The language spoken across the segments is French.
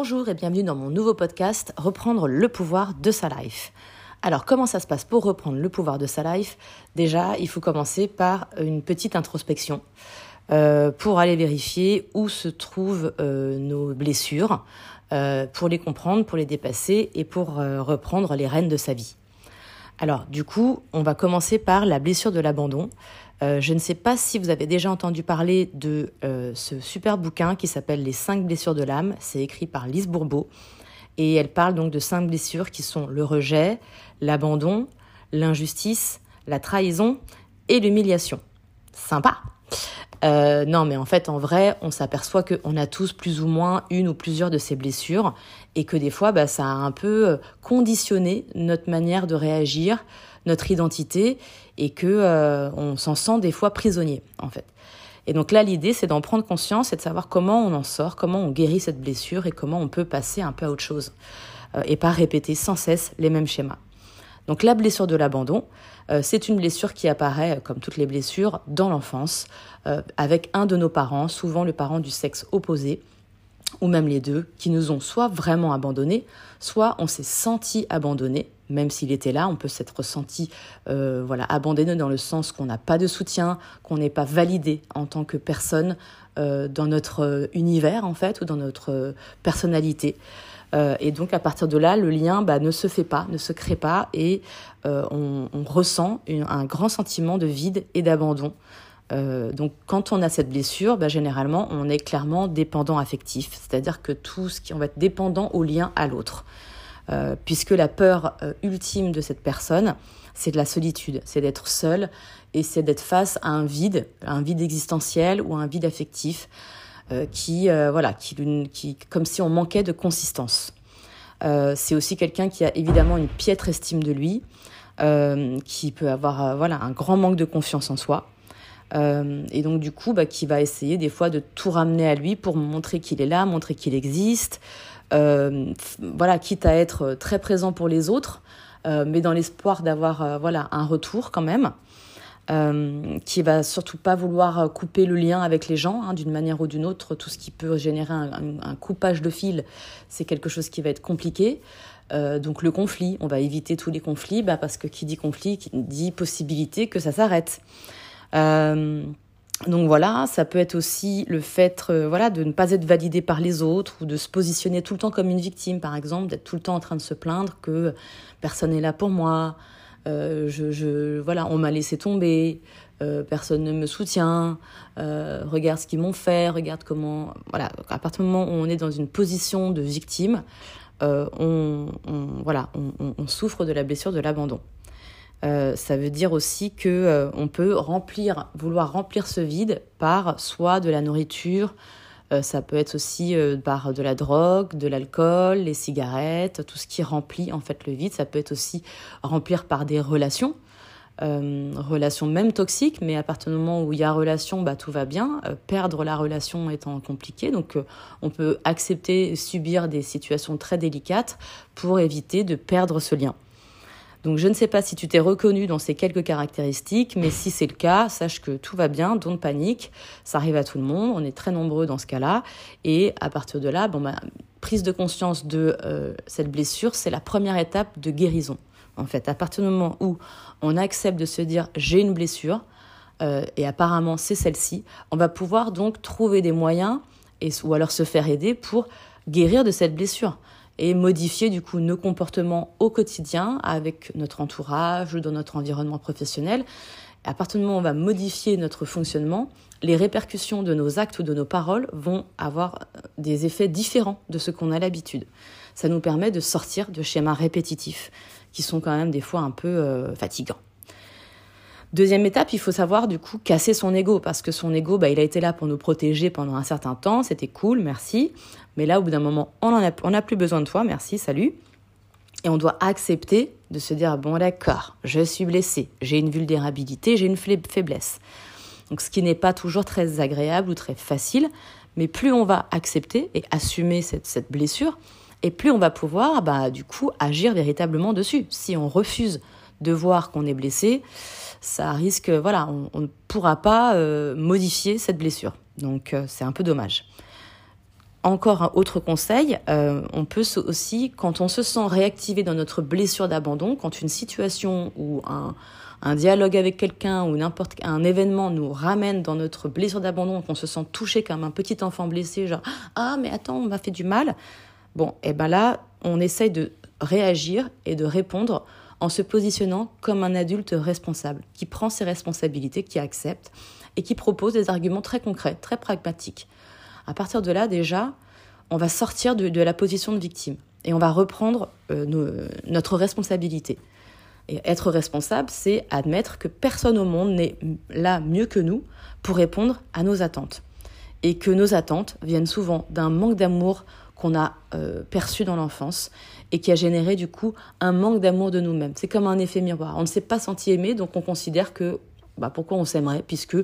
Bonjour et bienvenue dans mon nouveau podcast Reprendre le pouvoir de sa life. Alors comment ça se passe pour reprendre le pouvoir de sa life? Déjà, il faut commencer par une petite introspection euh, pour aller vérifier où se trouvent euh, nos blessures, euh, pour les comprendre, pour les dépasser et pour reprendre les rênes de sa vie. Alors du coup, on va commencer par la blessure de l'abandon. Euh, je ne sais pas si vous avez déjà entendu parler de euh, ce super bouquin qui s'appelle Les cinq blessures de l'âme. C'est écrit par Lise Bourbeau. Et elle parle donc de cinq blessures qui sont le rejet, l'abandon, l'injustice, la trahison et l'humiliation. Sympa euh, non, mais en fait, en vrai, on s'aperçoit qu'on a tous plus ou moins une ou plusieurs de ces blessures et que des fois, bah, ça a un peu conditionné notre manière de réagir, notre identité et que euh, on s'en sent des fois prisonnier en fait. Et donc là, l'idée, c'est d'en prendre conscience et de savoir comment on en sort, comment on guérit cette blessure et comment on peut passer un peu à autre chose euh, et pas répéter sans cesse les mêmes schémas. Donc la blessure de l'abandon, euh, c'est une blessure qui apparaît, comme toutes les blessures, dans l'enfance, avec un de nos parents, souvent le parent du sexe opposé, ou même les deux, qui nous ont soit vraiment abandonnés, soit on s'est senti abandonné, même s'il était là, on peut s'être senti euh, voilà abandonné dans le sens qu'on n'a pas de soutien, qu'on n'est pas validé en tant que personne euh, dans notre univers en fait ou dans notre personnalité. Euh, et donc à partir de là, le lien bah, ne se fait pas, ne se crée pas, et on, ressent un grand sentiment de vide et d'abandon. donc quand on a cette blessure, bah, généralement on est clairement dépendant affectif, c'est-à-dire que tout ce qui on va être dépendant au lien à l'autre. Euh, puisque la peur euh, ultime de cette personne, c'est de la solitude, c'est d'être seul et c'est d'être face à un vide, un vide existentiel ou un vide affectif, euh, qui, voilà, qui, qui, comme si on manquait de consistance. c'est aussi quelqu'un qui a évidemment une piètre estime de lui, qui peut avoir voilà un grand manque de confiance en soi. et donc du coup, bah, qui va essayer des fois de tout ramener à lui pour montrer qu'il est là, montrer qu'il existe, voilà, quitte à être très présent pour les autres, euh, mais dans l'espoir d'avoir euh, voilà un retour quand même. Euh, qui va surtout pas vouloir couper le lien avec les gens hein, d'une manière ou d'une autre. Tout ce qui peut générer un, un, coupage de fil, c'est quelque chose qui va être compliqué. Euh, donc le conflit, on va éviter tous les conflits, bah, parce que qui dit conflit, dit possibilité que ça s'arrête. Euh, donc voilà, ça peut être aussi le fait euh, voilà, de ne pas être validé par les autres ou de se positionner tout le temps comme une victime, par exemple, d'être tout le temps en train de se plaindre que personne n'est là pour moi, euh, je, voilà, on m'a laissé tomber, euh, personne ne me soutient, regarde ce qu'ils m'ont fait, regarde comment... Voilà, à partir du moment où on est dans une position de victime, on, voilà, on souffre de la blessure de l'abandon. Euh, ça veut dire aussi que euh, on peut remplir, vouloir remplir ce vide par soit de la nourriture, euh, ça peut être aussi par de la drogue, de l'alcool, les cigarettes, tout ce qui remplit en fait le vide. Ça peut être aussi remplir par des relations, relations même toxiques, mais à partir du moment où il y a relation, bah tout va bien. perdre la relation étant compliqué, donc on peut accepter, subir des situations très délicates pour éviter de perdre ce lien. Donc je ne sais pas si tu t'es reconnu dans ces quelques caractéristiques, mais si c'est le cas, sache que tout va bien, don't panique, ça arrive à tout le monde, on est très nombreux dans ce cas-là, et à partir de là, bon bah, prise de conscience de euh, cette blessure, c'est la première étape de guérison. En fait, à partir du moment où on accepte de se dire j'ai une blessure, euh, et apparemment c'est celle-ci, on va pouvoir donc trouver des moyens, et, ou alors se faire aider pour guérir de cette blessure et modifier du coup nos comportements au quotidien avec notre entourage ou dans notre environnement professionnel. à partir du moment où on va modifier notre fonctionnement, les répercussions de nos actes ou de nos paroles vont avoir euh, des effets différents de ce qu'on a l'habitude. Ça nous permet de sortir de schémas répétitifs qui sont quand même des fois un peu euh, fatigants. Deuxième étape, il faut savoir du coup casser son ego parce que son ego, bah, il a été là pour nous protéger pendant un certain temps, c'était cool, merci. Mais là, au bout d'un moment, on n'a plus besoin de toi, merci, salut. Et on doit accepter de se dire bon d'accord, je suis blessé, j'ai une vulnérabilité, j'ai une faiblesse. Donc ce qui n'est pas toujours très agréable ou très facile, mais plus on va accepter et assumer cette, cette blessure, et plus on va pouvoir bah, du coup agir véritablement dessus. Si on refuse de voir qu'on est blessé, ça risque, voilà, on, ne pourra pas euh, modifier cette blessure. Donc euh, c'est un peu dommage. encore un autre conseil, euh, on peut aussi, quand on se sent réactivé dans notre blessure d'abandon, quand une situation ou un, dialogue avec quelqu'un ou n'importe un événement nous ramène dans notre blessure d'abandon, qu'on se sent touché comme un petit enfant blessé, genre ah mais attends on m'a fait du mal. Bon, et eh ben là on essaye de réagir et de répondre en se positionnant comme un adulte responsable, qui prend ses responsabilités, qui accepte et qui propose des arguments très concrets, très pragmatiques. À partir de là, déjà, on va sortir de, la position de victime et on va reprendre euh, notre responsabilité. Et être responsable, c'est admettre que personne au monde n'est là mieux que nous pour répondre à nos attentes. Et que nos attentes viennent souvent d'un manque d'amour qu'on a euh, perçu dans l'enfance et qui a généré du coup un manque d'amour de nous-mêmes. C'est comme un effet miroir. On ne s'est pas senti aimé, donc on considère que bah, pourquoi on s'aimerait puisque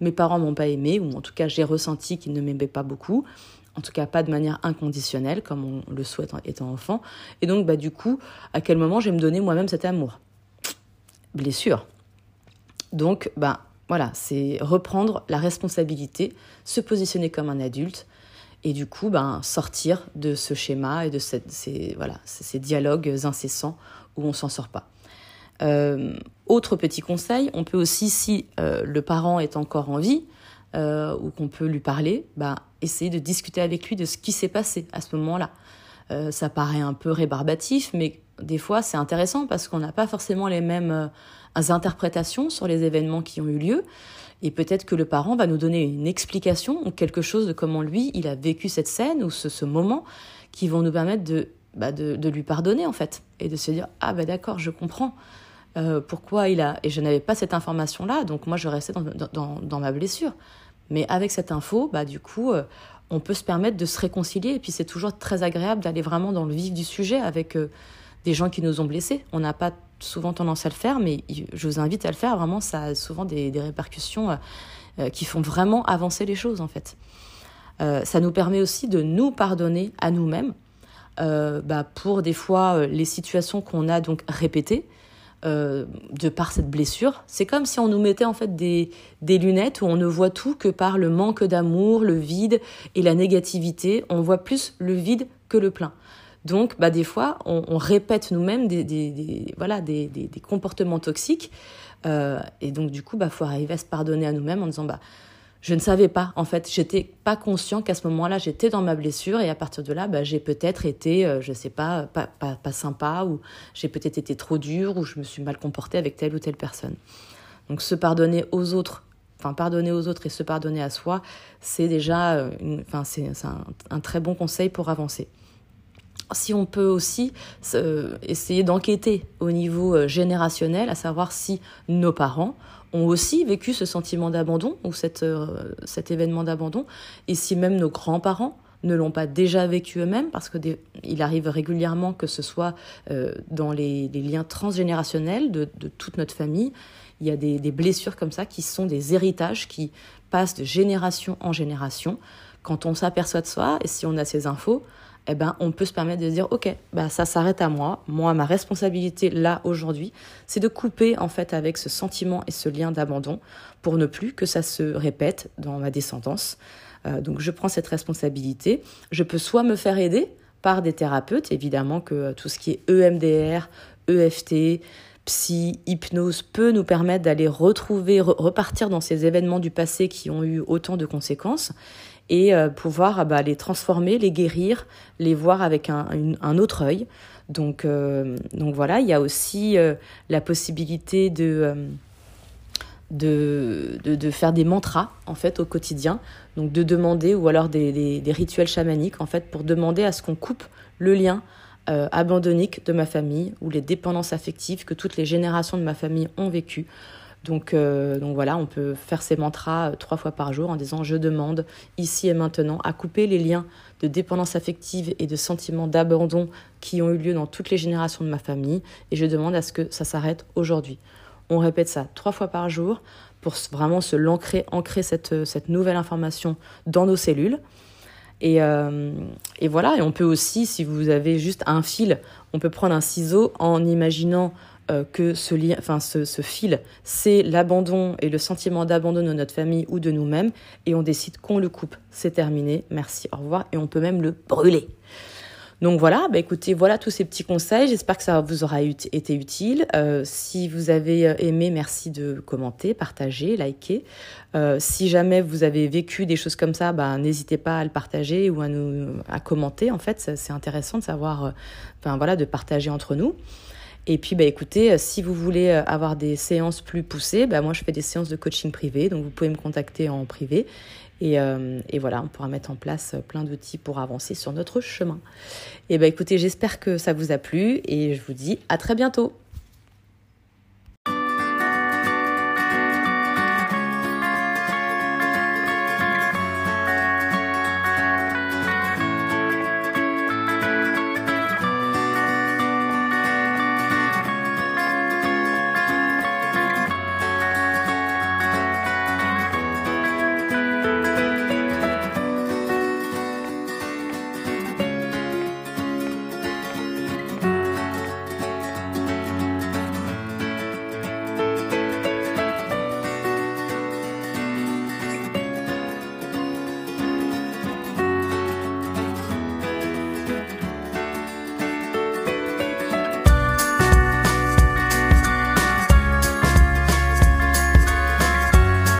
mes parents m'ont pas aimé ou en tout cas j'ai ressenti qu'ils ne m'aimaient pas beaucoup en tout cas pas de manière inconditionnelle comme on le souhaite étant enfant et donc bah du coup à quel moment je vais me donner moi-même cet amour? Blessure. Donc, ben voilà, c'est reprendre la responsabilité, se positionner comme un adulte et du coup, ben, sortir de ce schéma et de ces, voilà, ces dialogues incessants où on s'en sort pas. Euh, autre petit conseil, on peut aussi, si euh, le parent est encore en vie euh, ou qu'on peut lui parler, ben, essayer de discuter avec lui de ce qui s'est passé à ce moment-là. ça paraît un peu rébarbatif, mais des fois, c'est intéressant parce qu'on n'a pas forcément les mêmes euh, interprétations sur les événements qui ont eu lieu. Et peut-être que le parent va nous donner une explication ou quelque chose de comment lui, il a vécu cette scène ou ce, moment qui vont nous permettre de, bah de, lui pardonner en fait et de se dire ah ben d'accord je comprends euh, pourquoi il a et je n'avais pas cette information là donc moi je restais dans, dans, dans, ma blessure mais avec cette info bah du coup euh, on peut se permettre de se réconcilier et puis c'est toujours très agréable d'aller vraiment dans le vif du sujet avec des gens qui nous ont blessés. On n'a pas souvent tendance à le faire, mais je vous invite à le faire. Vraiment, ça a souvent des, répercussions euh, euh, qui font vraiment avancer les choses, en fait. Euh, ça nous permet aussi de nous pardonner à nous-mêmes bah, pour des fois les situations qu'on a donc répétées. de par cette blessure, c'est comme si on nous mettait en fait des, des lunettes où on ne voit tout que par le manque d'amour, le vide et la négativité. On voit plus le vide que le plein. Donc, bah, des fois, on, répète nous-mêmes des, voilà, des, comportements toxiques. Euh, et donc, du coup, bah, faut arriver à se pardonner à nous-mêmes en disant, bah, je ne savais pas. En fait, j'étais pas conscient qu'à ce moment-là, j'étais dans ma blessure et à partir de là, bah, j'ai peut-être été, euh, je sais pas, pas, pas, sympa ou j'ai peut-être été trop dur ou je me suis mal comportée avec telle ou telle personne. Donc, se pardonner aux autres, enfin, pardonner aux autres et se pardonner à soi, c'est déjà, euh, enfin, c'est un très bon conseil pour avancer si on peut aussi essayer d'enquêter au niveau euh, générationnel, à savoir si nos parents ont aussi vécu ce sentiment d'abandon ou euh, cet événement d'abandon, et si même nos grands-parents ne l'ont pas déjà vécu eux-mêmes, parce qu'il arrive régulièrement que ce soit euh, dans les, liens transgénérationnels de, toute notre famille, il y a des, des, blessures comme ça qui sont des héritages qui passent de génération en génération. Quand on s'aperçoit de soi, et si on a ces infos, eh ben, on peut se permettre de dire, OK, bah, ça s'arrête à moi. Moi, ma responsabilité là, aujourd'hui, c'est de couper, en fait, avec ce sentiment et ce lien d'abandon pour ne plus que ça se répète dans ma descendance. Euh, donc, je prends cette responsabilité. Je peux soit me faire aider par des thérapeutes, évidemment que tout ce qui est EMDR, EFT, psy, hypnose peut nous permettre d'aller retrouver, repartir dans ces événements du passé qui ont eu autant de conséquences et euh, pouvoir ah bah, les transformer, les guérir, les voir avec un, autre œil. Donc, euh, donc voilà, il y a aussi euh, la possibilité de, de, de, faire des mantras en fait au quotidien, donc de demander ou alors des, rituels chamaniques en fait pour demander à ce qu'on coupe le lien abandonnique de ma famille ou les dépendances affectives que toutes les générations de ma famille ont vécues donc, euh, donc voilà, on peut faire ces mantras euh, trois fois par jour en disant je demande ici et maintenant à couper les liens de dépendance affective et de sentiments d'abandon qui ont eu lieu dans toutes les générations de ma famille et je demande à ce que ça s'arrête aujourd'hui. On répète ça trois fois par jour pour vraiment se l'ancrer, ancrer cette, cette nouvelle information dans nos cellules. Et, euh, et, voilà, et on peut aussi, si vous avez juste un fil, on peut prendre un ciseau en imaginant euh, que ce, fil, c'est l'abandon et le sentiment d'abandon de notre famille ou de nous-mêmes, et on décide qu'on le coupe. C'est terminé, merci, au revoir, et on peut même le brûler. Donc voilà, bah écoutez, voilà tous ces petits conseils. J'espère que ça vous aura été utile. Euh, si vous avez euh, aimé, merci de commenter, partager, liker. Si jamais vous avez vécu des choses comme ça, bah, n'hésitez pas à le partager ou à nous à commenter. En fait, c'est intéressant de savoir, enfin voilà, de partager entre nous. Et puis, bah, écoutez, si vous voulez avoir des séances plus poussées, bah, moi, je fais des séances de coaching privé, donc vous pouvez me contacter en privé. Euh, et, voilà, on pourra mettre en place plein d'outils pour avancer sur notre chemin. Et ben écoutez, j'espère que ça vous a plu et je vous dis à très bientôt.